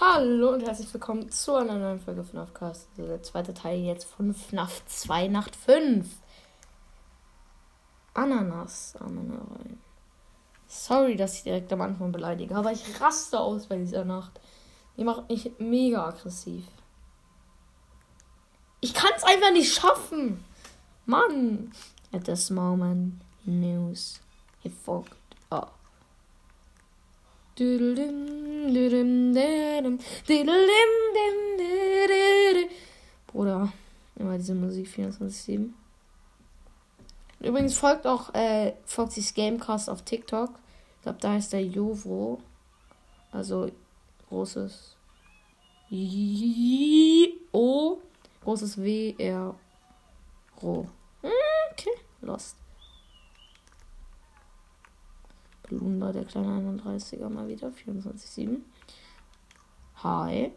Hallo und herzlich willkommen zu einer neuen Folge von Aufcast. Also der zweite Teil jetzt von FNAF 2 Nacht 5. Ananas Ananas. Sorry, dass ich direkt am Anfang beleidige, aber ich raste aus bei dieser Nacht. Die macht mich mega aggressiv. Ich kann es einfach nicht schaffen. Mann. At this moment, news. He fucked up. Bruder, immer diese Musik 24-7. Übrigens folgt auch äh, Foxys Gamecast auf TikTok. Ich glaube, da ist der Jovo. Also großes O, großes W R Ro. Okay, lost. Lumba, der kleine 31er, mal wieder. 24,7. Hi.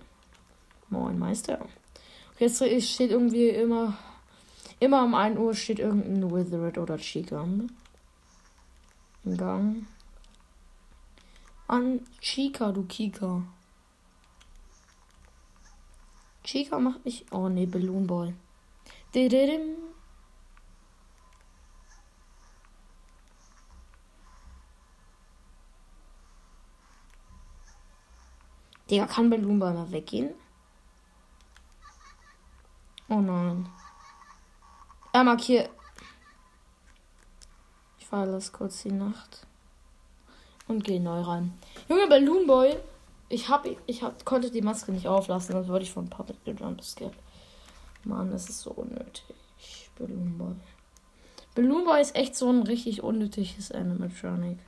Moin, Meister. Okay, jetzt steht irgendwie immer. Immer um 1 Uhr steht irgendein Withered oder Chica im Gang. An Chica, du Kika. Chica macht mich. Oh ne, Balloon Boy. Dididim. Digga, kann Belumba mal weggehen? Oh nein. Er markiert. Ich verlasse kurz die Nacht. Und gehe neu rein. Junge Balloon Boy. Ich hab, ich hab, konnte die Maske nicht auflassen, sonst wurde ich von Puppet gejumpscared. Mann, das ist so unnötig. Balloon Boy. Balloon Boy ist echt so ein richtig unnötiges Animatronic.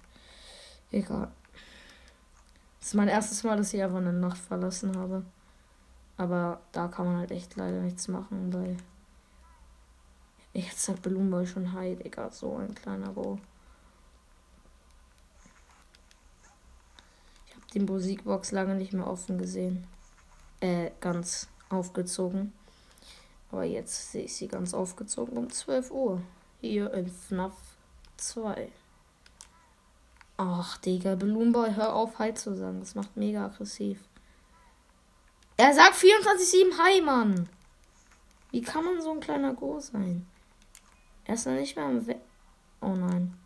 Egal. Das ist mein erstes Mal, dass ich einfach eine Nacht verlassen habe. Aber da kann man halt echt leider nichts machen, weil. Jetzt hat Balloon schon High, Digga. So ein kleiner Bo. Ich habe die Musikbox lange nicht mehr offen gesehen. Äh, ganz aufgezogen. Aber jetzt sehe ich sie ganz aufgezogen um 12 Uhr. Hier in FNAF 2. Ach, Digga, Balloonboy, hör auf, Hi zu sagen. Das macht mega aggressiv. Er sagt 24-7 Hi, Mann. Wie kann man so ein kleiner Go sein? Er ist noch nicht mehr am We Oh nein.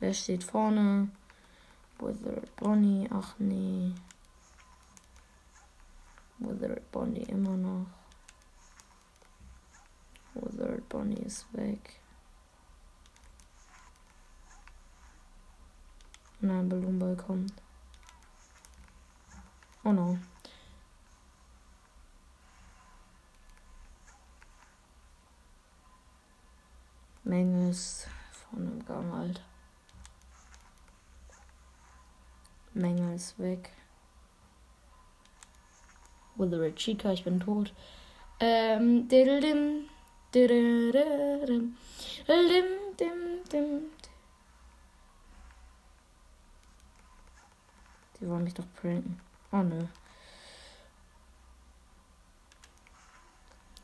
Wer steht vorne? Withered Bonnie. Ach nee. Withered Bonnie immer noch. Withered Bonnie ist weg. Nein, Balloonball kommt. Oh no. Menge ist vorne im Gang, Alter. Menge ist weg. Withered Chica, ich bin tot. Ähm, diddle dim, dim, dim, dim, Die wollen mich doch pranken. Oh nö.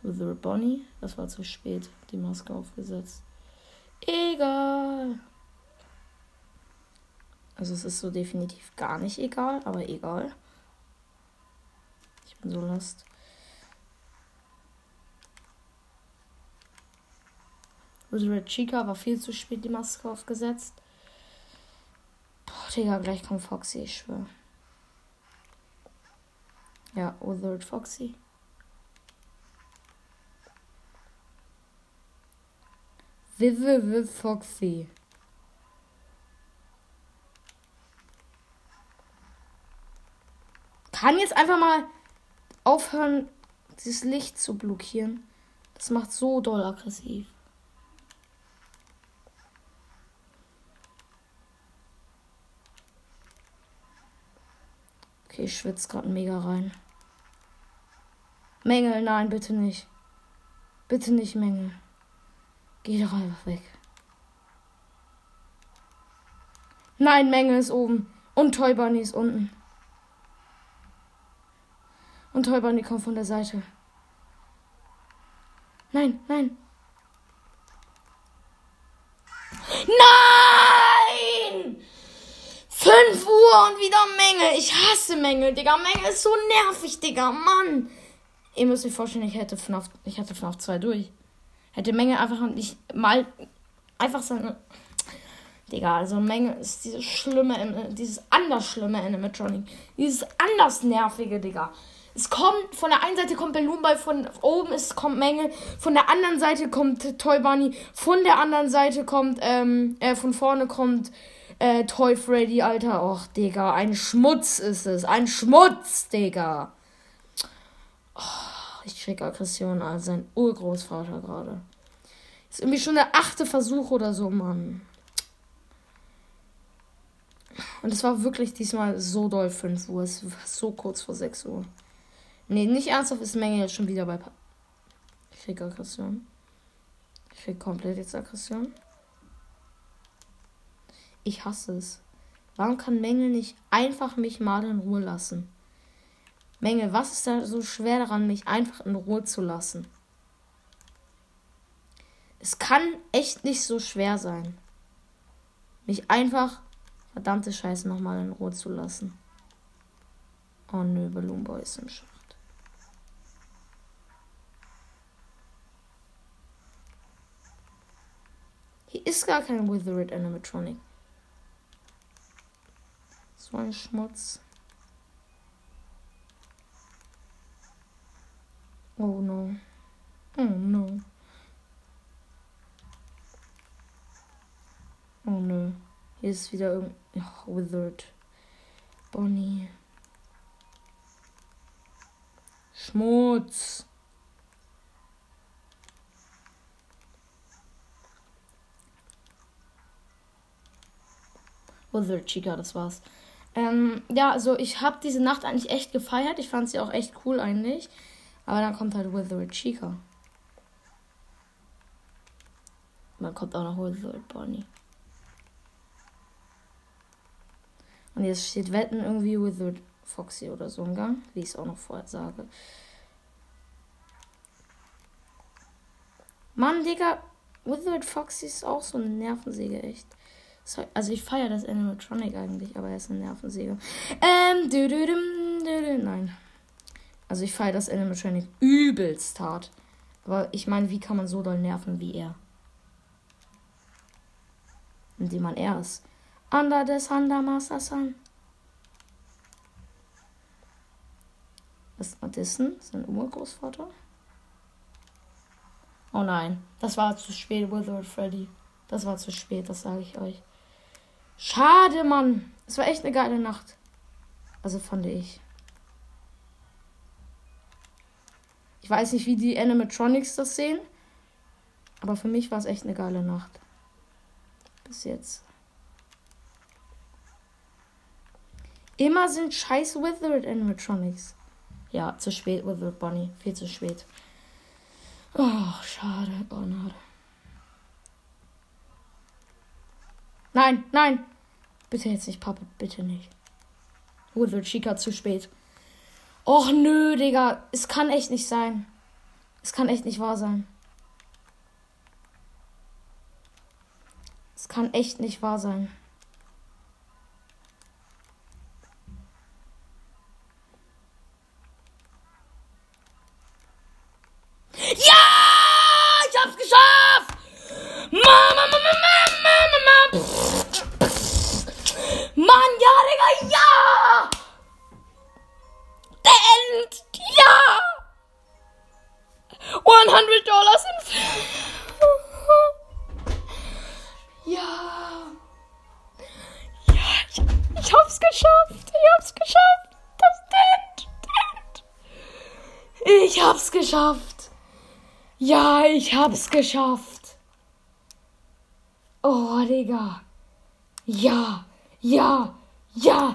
The Bonnie. Das war zu spät. Die Maske aufgesetzt. Egal. Also es ist so definitiv gar nicht egal, aber egal. Ich bin so lost. Red Chica war viel zu spät die Maske aufgesetzt. Digga, gleich kommt Foxy, ich schwöre. Ja, Othered Foxy. Vive Vive Foxy. Kann jetzt einfach mal aufhören, dieses Licht zu blockieren. Das macht so doll aggressiv. Okay, ich schwitze gerade mega rein. Mängel, nein, bitte nicht. Bitte nicht Mängel. Geh doch einfach weg. Nein, Mängel ist oben. Und Toy Bunny ist unten. Und Toy Bunny kommt von der Seite. Nein, nein. Nein! 5 Uhr und wieder Menge. Ich hasse Menge, Digga. Menge ist so nervig, Digga. Mann. Ihr müsst euch vorstellen, ich hätte FNAF, ich hatte FNAF 2 durch. Hätte Menge einfach nicht mal einfach seine. Digga, also Menge ist dieses schlimme, dieses anders schlimme Animatronic. Dieses anders nervige, Digga. Es kommt, von der einen Seite kommt Balloon Boy, von oben ist, kommt Menge, von der anderen Seite kommt Toy Bunny, von der anderen Seite kommt, ähm, äh, von vorne kommt, äh, Toy Freddy, Alter. Och, Digga, ein Schmutz ist es. Ein Schmutz, Digga. Oh, ich krieg Aggression an sein Urgroßvater gerade. Ist irgendwie schon der achte Versuch oder so, Mann. Und es war wirklich diesmal so doll 5 Uhr. Es war so kurz vor 6 Uhr. Nee, nicht ernsthaft ist Menge jetzt schon wieder bei. Pa ich krieg Aggression. Ich krieg komplett jetzt Aggression. Ich hasse es. Warum kann Menge nicht einfach mich mal in Ruhe lassen? Menge, was ist da so schwer daran, mich einfach in Ruhe zu lassen? Es kann echt nicht so schwer sein, mich einfach verdammte Scheiße nochmal in Ruhe zu lassen. Oh nö, Balloon Boy ist im Schacht. Hier ist gar kein Withered Animatronic. So ein Schmutz. Oh no. Oh no. Oh no. Hier ist wieder irgendein oh, Withered. Bonnie. Schmutz. Withered Chica, das war's. Ähm, ja, also ich habe diese Nacht eigentlich echt gefeiert. Ich fand sie auch echt cool eigentlich. Aber dann kommt halt Withered Chica. dann kommt auch noch Withered Bonnie. Und jetzt steht Wetten irgendwie Withered Foxy oder so im Gang, wie ich es auch noch vorher sage. Mann, Digga, Withered Foxy ist auch so eine Nervensäge, echt. Also ich feiere das Animatronic eigentlich, aber er ist eine Nervensäge. Ähm, du, du, du, du, nein. Also ich feiere das Animatronic übelst hart. Aber ich meine, wie kann man so doll nerven wie er? Indem man er ist. Under des Handamaster-san. Was ist Madison? Sein Urgroßvater? Oh nein, das war zu spät, Withered Freddy. Das war zu spät, das sage ich euch. Schade, Mann. Es war echt eine geile Nacht. Also fand ich. Ich weiß nicht, wie die Animatronics das sehen. Aber für mich war es echt eine geile Nacht. Bis jetzt. Immer sind scheiß Withered Animatronics. Ja, zu spät, Withered Bonnie. Viel zu spät. Oh, schade. Oh, no. Nein, nein. Bitte jetzt nicht, Papa. Bitte nicht. Withered Chica zu spät. Och nö, Digga. Es kann echt nicht sein. Es kann echt nicht wahr sein. Es kann echt nicht wahr sein. Geschafft. Ja, ich hab's geschafft. Oh, Digga. Ja, ja, ja,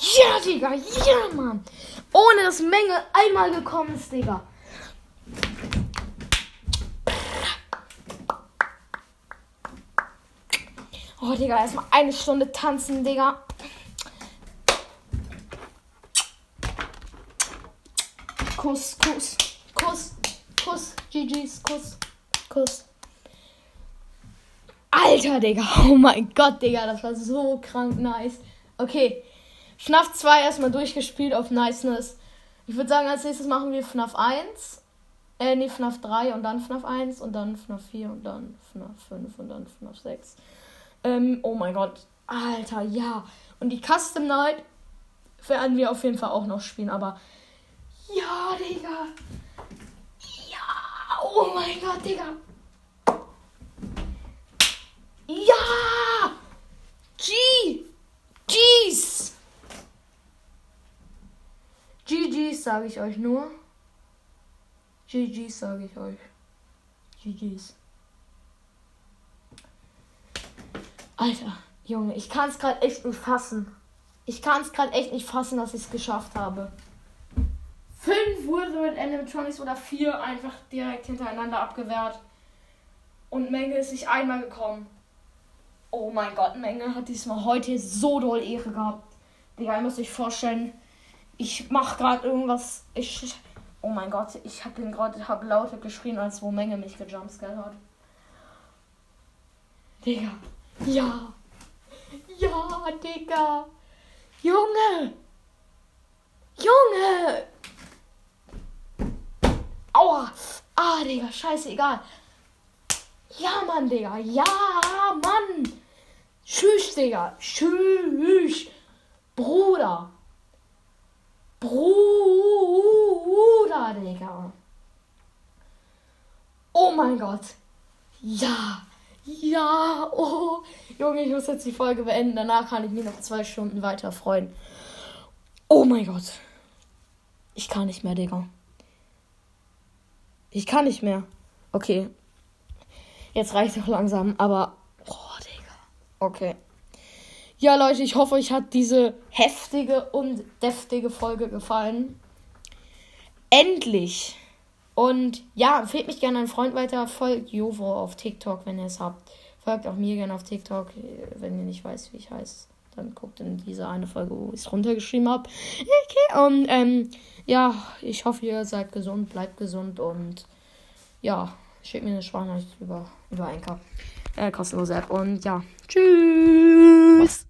ja, Digga. Ja, Mann. Ohne dass Menge einmal gekommen ist, Digga. Oh, Digga, erstmal eine Stunde tanzen, Digga. Kuss, Kuss. Kuss, Kuss, GG's, Kuss, Kuss. Alter, Digga. Oh mein Gott, Digga. Das war so krank nice. Okay. FNAF 2 erstmal durchgespielt auf Niceness. Ich würde sagen, als nächstes machen wir FNAF 1. Äh, nee, FNAF 3 und dann FNAF 1 und dann FNAF 4 und dann FNAF 5 und dann FNAF 6. Ähm, oh mein Gott. Alter, ja. Und die Custom Night werden wir auf jeden Fall auch noch spielen, aber. Ja, Digga. Oh mein Gott, Digga. Ja! G! G's! GG's sage ich euch nur. GG's sage ich euch. GG's. Alter, Junge, ich kann es gerade echt nicht fassen. Ich kann es gerade echt nicht fassen, dass ich es geschafft habe. Fünf Wuthering Animatronics oder vier einfach direkt hintereinander abgewehrt. Und Menge ist nicht einmal gekommen. Oh mein Gott, Menge hat diesmal heute so doll Ehre gehabt. Digga, ihr müsst euch vorstellen, ich mach gerade irgendwas. Ich. Oh mein Gott, ich hab ihn gerade hab lauter geschrien, als wo Menge mich gejumpscared hat. Digga. Ja. Ja, Digga. Junge. Junge. Ah, Digga, scheißegal. Ja, Mann, Digga. Ja, Mann. Tschüss, Digga. Tschüss. Bruder. Bruder, Digga. Oh mein Gott. Ja. Ja. Oh. Junge, ich muss jetzt die Folge beenden. Danach kann ich mich noch zwei Stunden weiter freuen. Oh mein Gott. Ich kann nicht mehr, Digga. Ich kann nicht mehr. Okay. Jetzt reicht es auch langsam, aber. Oh, Digga. Okay. Ja, Leute, ich hoffe, euch hat diese heftige und deftige Folge gefallen. Endlich. Und ja, empfehlt mich gerne einen Freund weiter. Folgt Jovo auf TikTok, wenn ihr es habt. Folgt auch mir gerne auf TikTok, wenn ihr nicht weißt, wie ich heiße. Dann guckt in diese eine Folge, wo ich es runtergeschrieben habe. Okay, und ähm, ja, ich hoffe, ihr seid gesund, bleibt gesund und ja, schickt mir eine Sprachnachricht über, über Anchor. Äh, kostenlose App. Und ja, tschüss.